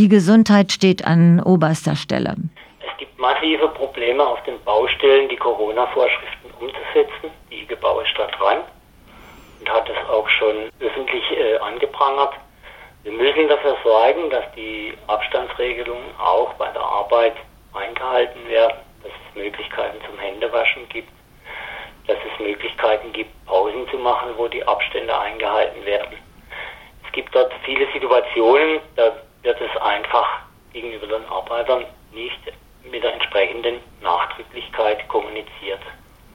Die Gesundheit steht an oberster Stelle. Es gibt massive Probleme auf den Baustellen, die Corona-Vorschriften umzusetzen. Die IG Bau ist da dran und hat es auch schon öffentlich äh, angeprangert. Wir müssen dafür sorgen, dass die Abstandsregelungen auch bei der Arbeit eingehalten werden, dass es Möglichkeiten zum Händewaschen gibt, dass es Möglichkeiten gibt, Pausen zu machen, wo die Abstände eingehalten werden. Es gibt dort viele Situationen, da wird es einfach gegenüber den Arbeitern nicht mit der entsprechenden Nachdrücklichkeit kommuniziert.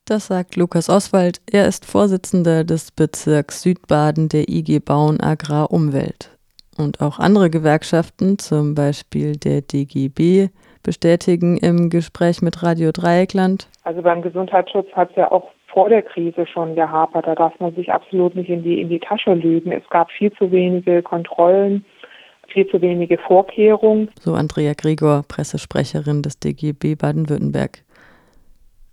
Das sagt Lukas Oswald. Er ist Vorsitzender des Bezirks Südbaden der IG Bauen Agrar Umwelt. Und auch andere Gewerkschaften, zum Beispiel der DGB, bestätigen im Gespräch mit Radio Dreieckland. Also beim Gesundheitsschutz hat es ja auch vor der Krise schon gehapert. Da darf man sich absolut nicht in die, in die Tasche lügen. Es gab viel zu wenige Kontrollen, viel zu wenige Vorkehrungen. So Andrea Gregor, Pressesprecherin des DGB Baden-Württemberg.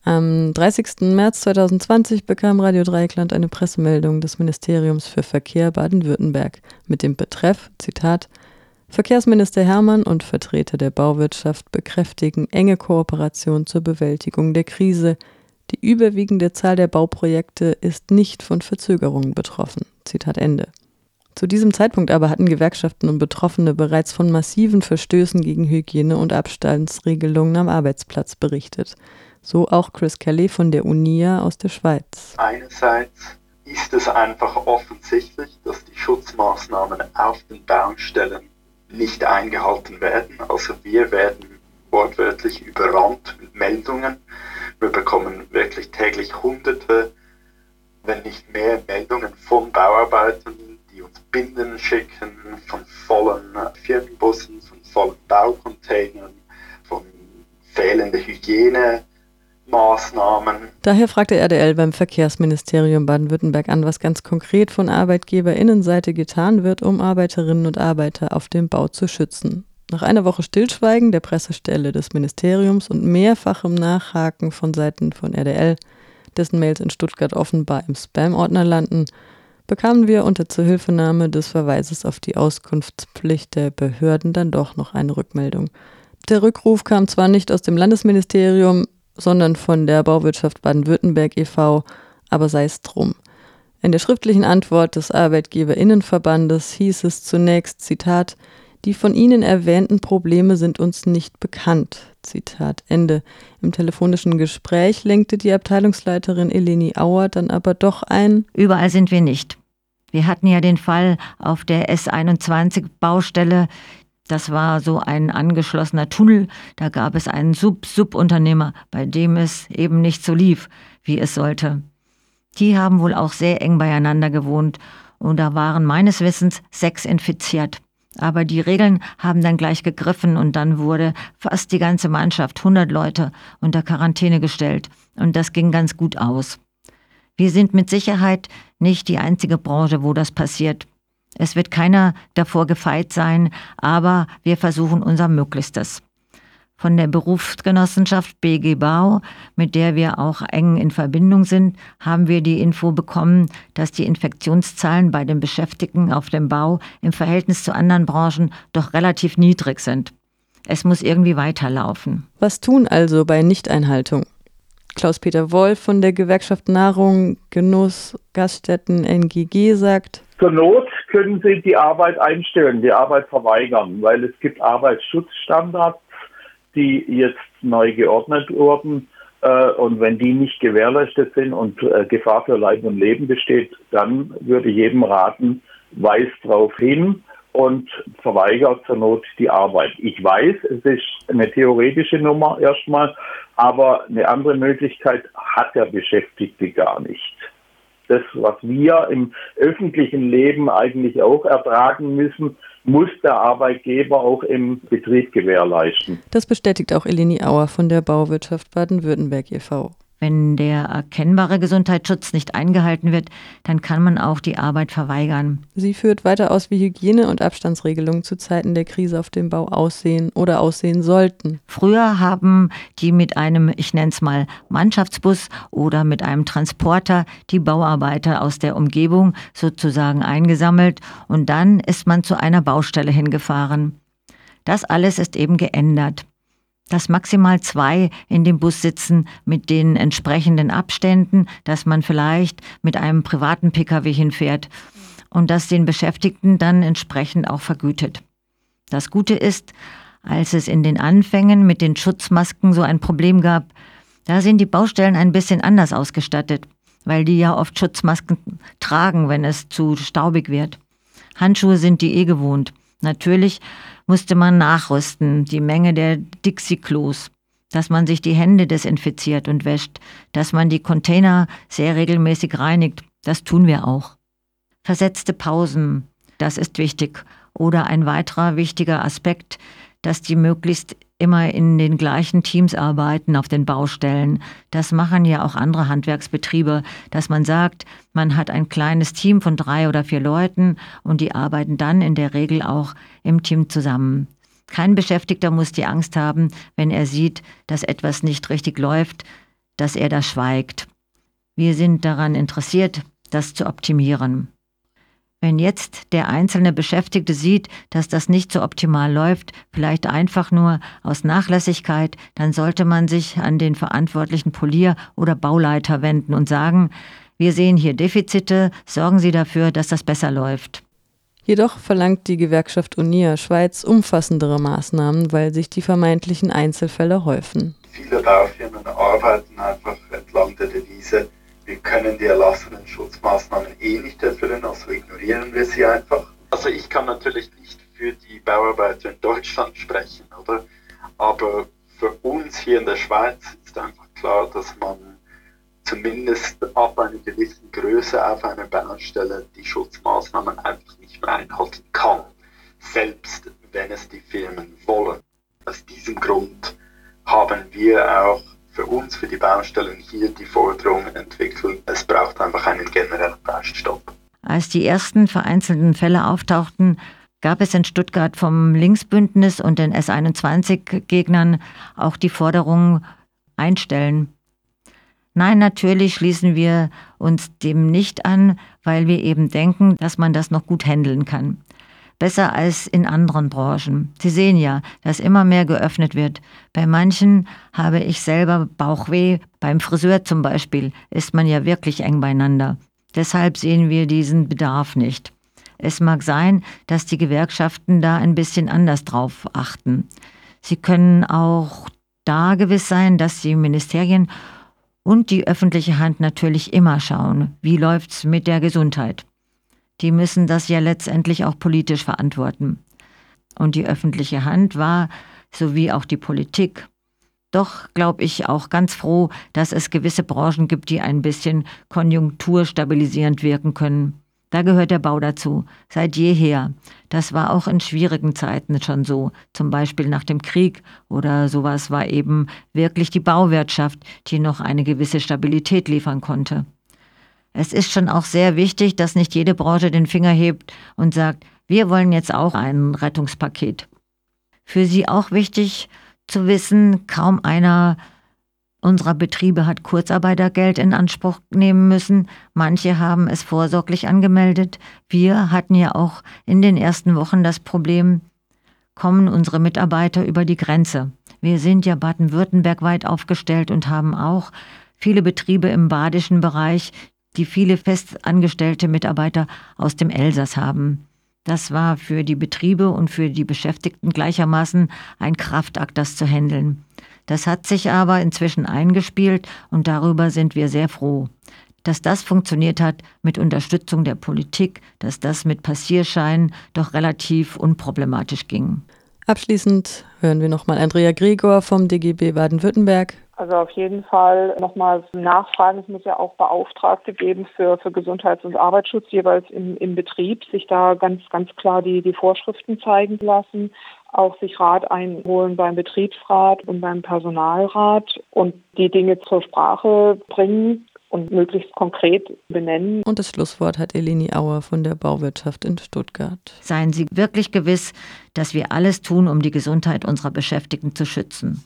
Am 30. März 2020 bekam Radio Dreieckland eine Pressemeldung des Ministeriums für Verkehr Baden-Württemberg mit dem Betreff, Zitat, Verkehrsminister Hermann und Vertreter der Bauwirtschaft bekräftigen enge Kooperation zur Bewältigung der Krise. Die überwiegende Zahl der Bauprojekte ist nicht von Verzögerungen betroffen. Zitat Ende. Zu diesem Zeitpunkt aber hatten Gewerkschaften und Betroffene bereits von massiven Verstößen gegen Hygiene- und Abstandsregelungen am Arbeitsplatz berichtet so auch Chris Kelly von der UNIA aus der Schweiz. Einerseits ist es einfach offensichtlich, dass die Schutzmaßnahmen auf den Baustellen nicht eingehalten werden. Also wir werden wortwörtlich überrannt mit Meldungen. Wir bekommen wirklich täglich Hunderte, wenn nicht mehr Meldungen von Bauarbeitern, Binden schicken, von vollen Firmenbussen, von vollen Baucontainern, von fehlender Hygiene, Maßnahmen. Daher fragte RDL beim Verkehrsministerium Baden-Württemberg an, was ganz konkret von Arbeitgeberinnenseite getan wird, um Arbeiterinnen und Arbeiter auf dem Bau zu schützen. Nach einer Woche Stillschweigen der Pressestelle des Ministeriums und mehrfachem Nachhaken von Seiten von RDL, dessen Mails in Stuttgart offenbar im Spam-Ordner landen, bekamen wir unter Zuhilfenahme des Verweises auf die Auskunftspflicht der Behörden dann doch noch eine Rückmeldung. Der Rückruf kam zwar nicht aus dem Landesministerium, sondern von der Bauwirtschaft Baden-Württemberg e.V., aber sei es drum. In der schriftlichen Antwort des Arbeitgeberinnenverbandes hieß es zunächst, Zitat, die von Ihnen erwähnten Probleme sind uns nicht bekannt. Zitat Ende. Im telefonischen Gespräch lenkte die Abteilungsleiterin Eleni Auer dann aber doch ein. Überall sind wir nicht. Wir hatten ja den Fall auf der S21-Baustelle, das war so ein angeschlossener Tunnel. Da gab es einen Sub-Sub-Unternehmer, bei dem es eben nicht so lief, wie es sollte. Die haben wohl auch sehr eng beieinander gewohnt und da waren meines Wissens sechs infiziert. Aber die Regeln haben dann gleich gegriffen und dann wurde fast die ganze Mannschaft, 100 Leute, unter Quarantäne gestellt. Und das ging ganz gut aus. Wir sind mit Sicherheit nicht die einzige Branche, wo das passiert. Es wird keiner davor gefeit sein, aber wir versuchen unser Möglichstes. Von der Berufsgenossenschaft BG Bau, mit der wir auch eng in Verbindung sind, haben wir die Info bekommen, dass die Infektionszahlen bei den Beschäftigten auf dem Bau im Verhältnis zu anderen Branchen doch relativ niedrig sind. Es muss irgendwie weiterlaufen. Was tun also bei Nichteinhaltung? Klaus-Peter Wolf von der Gewerkschaft Nahrung, Genuss, Gaststätten NGG sagt, zur Not können Sie die Arbeit einstellen, die Arbeit verweigern, weil es gibt Arbeitsschutzstandards, die jetzt neu geordnet wurden. Äh, und wenn die nicht gewährleistet sind und äh, Gefahr für Leib und Leben besteht, dann würde ich jedem raten, weist darauf hin und verweigert zur Not die Arbeit. Ich weiß, es ist eine theoretische Nummer erstmal, aber eine andere Möglichkeit hat der Beschäftigte gar nicht das, was wir im öffentlichen Leben eigentlich auch ertragen müssen, muss der Arbeitgeber auch im Betrieb gewährleisten. Das bestätigt auch Eleni Auer von der Bauwirtschaft Baden-Württemberg e.V. Wenn der erkennbare Gesundheitsschutz nicht eingehalten wird, dann kann man auch die Arbeit verweigern. Sie führt weiter aus, wie Hygiene- und Abstandsregelungen zu Zeiten der Krise auf dem Bau aussehen oder aussehen sollten. Früher haben die mit einem, ich nenne es mal, Mannschaftsbus oder mit einem Transporter die Bauarbeiter aus der Umgebung sozusagen eingesammelt und dann ist man zu einer Baustelle hingefahren. Das alles ist eben geändert. Dass maximal zwei in dem Bus sitzen mit den entsprechenden Abständen, dass man vielleicht mit einem privaten Pkw hinfährt und das den Beschäftigten dann entsprechend auch vergütet. Das Gute ist, als es in den Anfängen mit den Schutzmasken so ein Problem gab, da sind die Baustellen ein bisschen anders ausgestattet, weil die ja oft Schutzmasken tragen, wenn es zu staubig wird. Handschuhe sind die eh gewohnt. Natürlich musste man nachrüsten, die Menge der Dixie-Klos, dass man sich die Hände desinfiziert und wäscht, dass man die Container sehr regelmäßig reinigt. Das tun wir auch. Versetzte Pausen, das ist wichtig. Oder ein weiterer wichtiger Aspekt, dass die möglichst immer in den gleichen Teams arbeiten auf den Baustellen. Das machen ja auch andere Handwerksbetriebe, dass man sagt, man hat ein kleines Team von drei oder vier Leuten und die arbeiten dann in der Regel auch im Team zusammen. Kein Beschäftigter muss die Angst haben, wenn er sieht, dass etwas nicht richtig läuft, dass er da schweigt. Wir sind daran interessiert, das zu optimieren. Wenn jetzt der einzelne Beschäftigte sieht, dass das nicht so optimal läuft, vielleicht einfach nur aus Nachlässigkeit, dann sollte man sich an den verantwortlichen Polier oder Bauleiter wenden und sagen, wir sehen hier Defizite, sorgen Sie dafür, dass das besser läuft. Jedoch verlangt die Gewerkschaft UNIA Schweiz umfassendere Maßnahmen, weil sich die vermeintlichen Einzelfälle häufen. Viele Baufirmen arbeiten einfach entlang der Devise, wir können die erlassenen Schutzmaßnahmen eh nicht erfüllen, also ignorieren wir sie einfach. Also ich kann natürlich nicht für die Bauarbeiter in Deutschland sprechen, oder? Aber für uns hier in der Schweiz ist einfach klar, dass man zumindest ab einer gewissen Größe auf einer Baustelle die Schutzmaßnahmen einfach nicht mehr einhalten kann, selbst wenn es die Firmen wollen. Aus diesem Grund haben wir auch für uns, für die Baustellen hier die Forderung entwickelt, es braucht einfach einen generellen Baustopp. Als die ersten vereinzelten Fälle auftauchten, gab es in Stuttgart vom Linksbündnis und den S21-Gegnern auch die Forderung einstellen. Nein, natürlich schließen wir uns dem nicht an, weil wir eben denken, dass man das noch gut handeln kann besser als in anderen Branchen. Sie sehen ja, dass immer mehr geöffnet wird. Bei manchen habe ich selber Bauchweh, beim Friseur zum Beispiel ist man ja wirklich eng beieinander. Deshalb sehen wir diesen Bedarf nicht. Es mag sein, dass die Gewerkschaften da ein bisschen anders drauf achten. Sie können auch da gewiss sein, dass die Ministerien und die öffentliche Hand natürlich immer schauen, wie läuft's mit der Gesundheit die müssen das ja letztendlich auch politisch verantworten. Und die öffentliche Hand war, sowie auch die Politik, doch, glaube ich, auch ganz froh, dass es gewisse Branchen gibt, die ein bisschen konjunkturstabilisierend wirken können. Da gehört der Bau dazu, seit jeher. Das war auch in schwierigen Zeiten schon so, zum Beispiel nach dem Krieg oder sowas war eben wirklich die Bauwirtschaft, die noch eine gewisse Stabilität liefern konnte. Es ist schon auch sehr wichtig, dass nicht jede Branche den Finger hebt und sagt, wir wollen jetzt auch ein Rettungspaket. Für sie auch wichtig zu wissen, kaum einer unserer Betriebe hat Kurzarbeitergeld in Anspruch nehmen müssen. Manche haben es vorsorglich angemeldet. Wir hatten ja auch in den ersten Wochen das Problem, kommen unsere Mitarbeiter über die Grenze. Wir sind ja baden-württemberg weit aufgestellt und haben auch viele Betriebe im badischen Bereich, die viele festangestellte Mitarbeiter aus dem Elsass haben. Das war für die Betriebe und für die Beschäftigten gleichermaßen ein Kraftakt, das zu handeln. Das hat sich aber inzwischen eingespielt und darüber sind wir sehr froh. Dass das funktioniert hat mit Unterstützung der Politik, dass das mit Passierscheinen doch relativ unproblematisch ging. Abschließend hören wir nochmal Andrea Gregor vom DGB Baden-Württemberg. Also auf jeden Fall nochmal nachfragen. Es muss ja auch Beauftragte geben für, für Gesundheits- und Arbeitsschutz jeweils im, im Betrieb, sich da ganz, ganz klar die, die Vorschriften zeigen lassen, auch sich Rat einholen beim Betriebsrat und beim Personalrat und die Dinge zur Sprache bringen und möglichst konkret benennen. Und das Schlusswort hat Eleni Auer von der Bauwirtschaft in Stuttgart. Seien Sie wirklich gewiss, dass wir alles tun, um die Gesundheit unserer Beschäftigten zu schützen.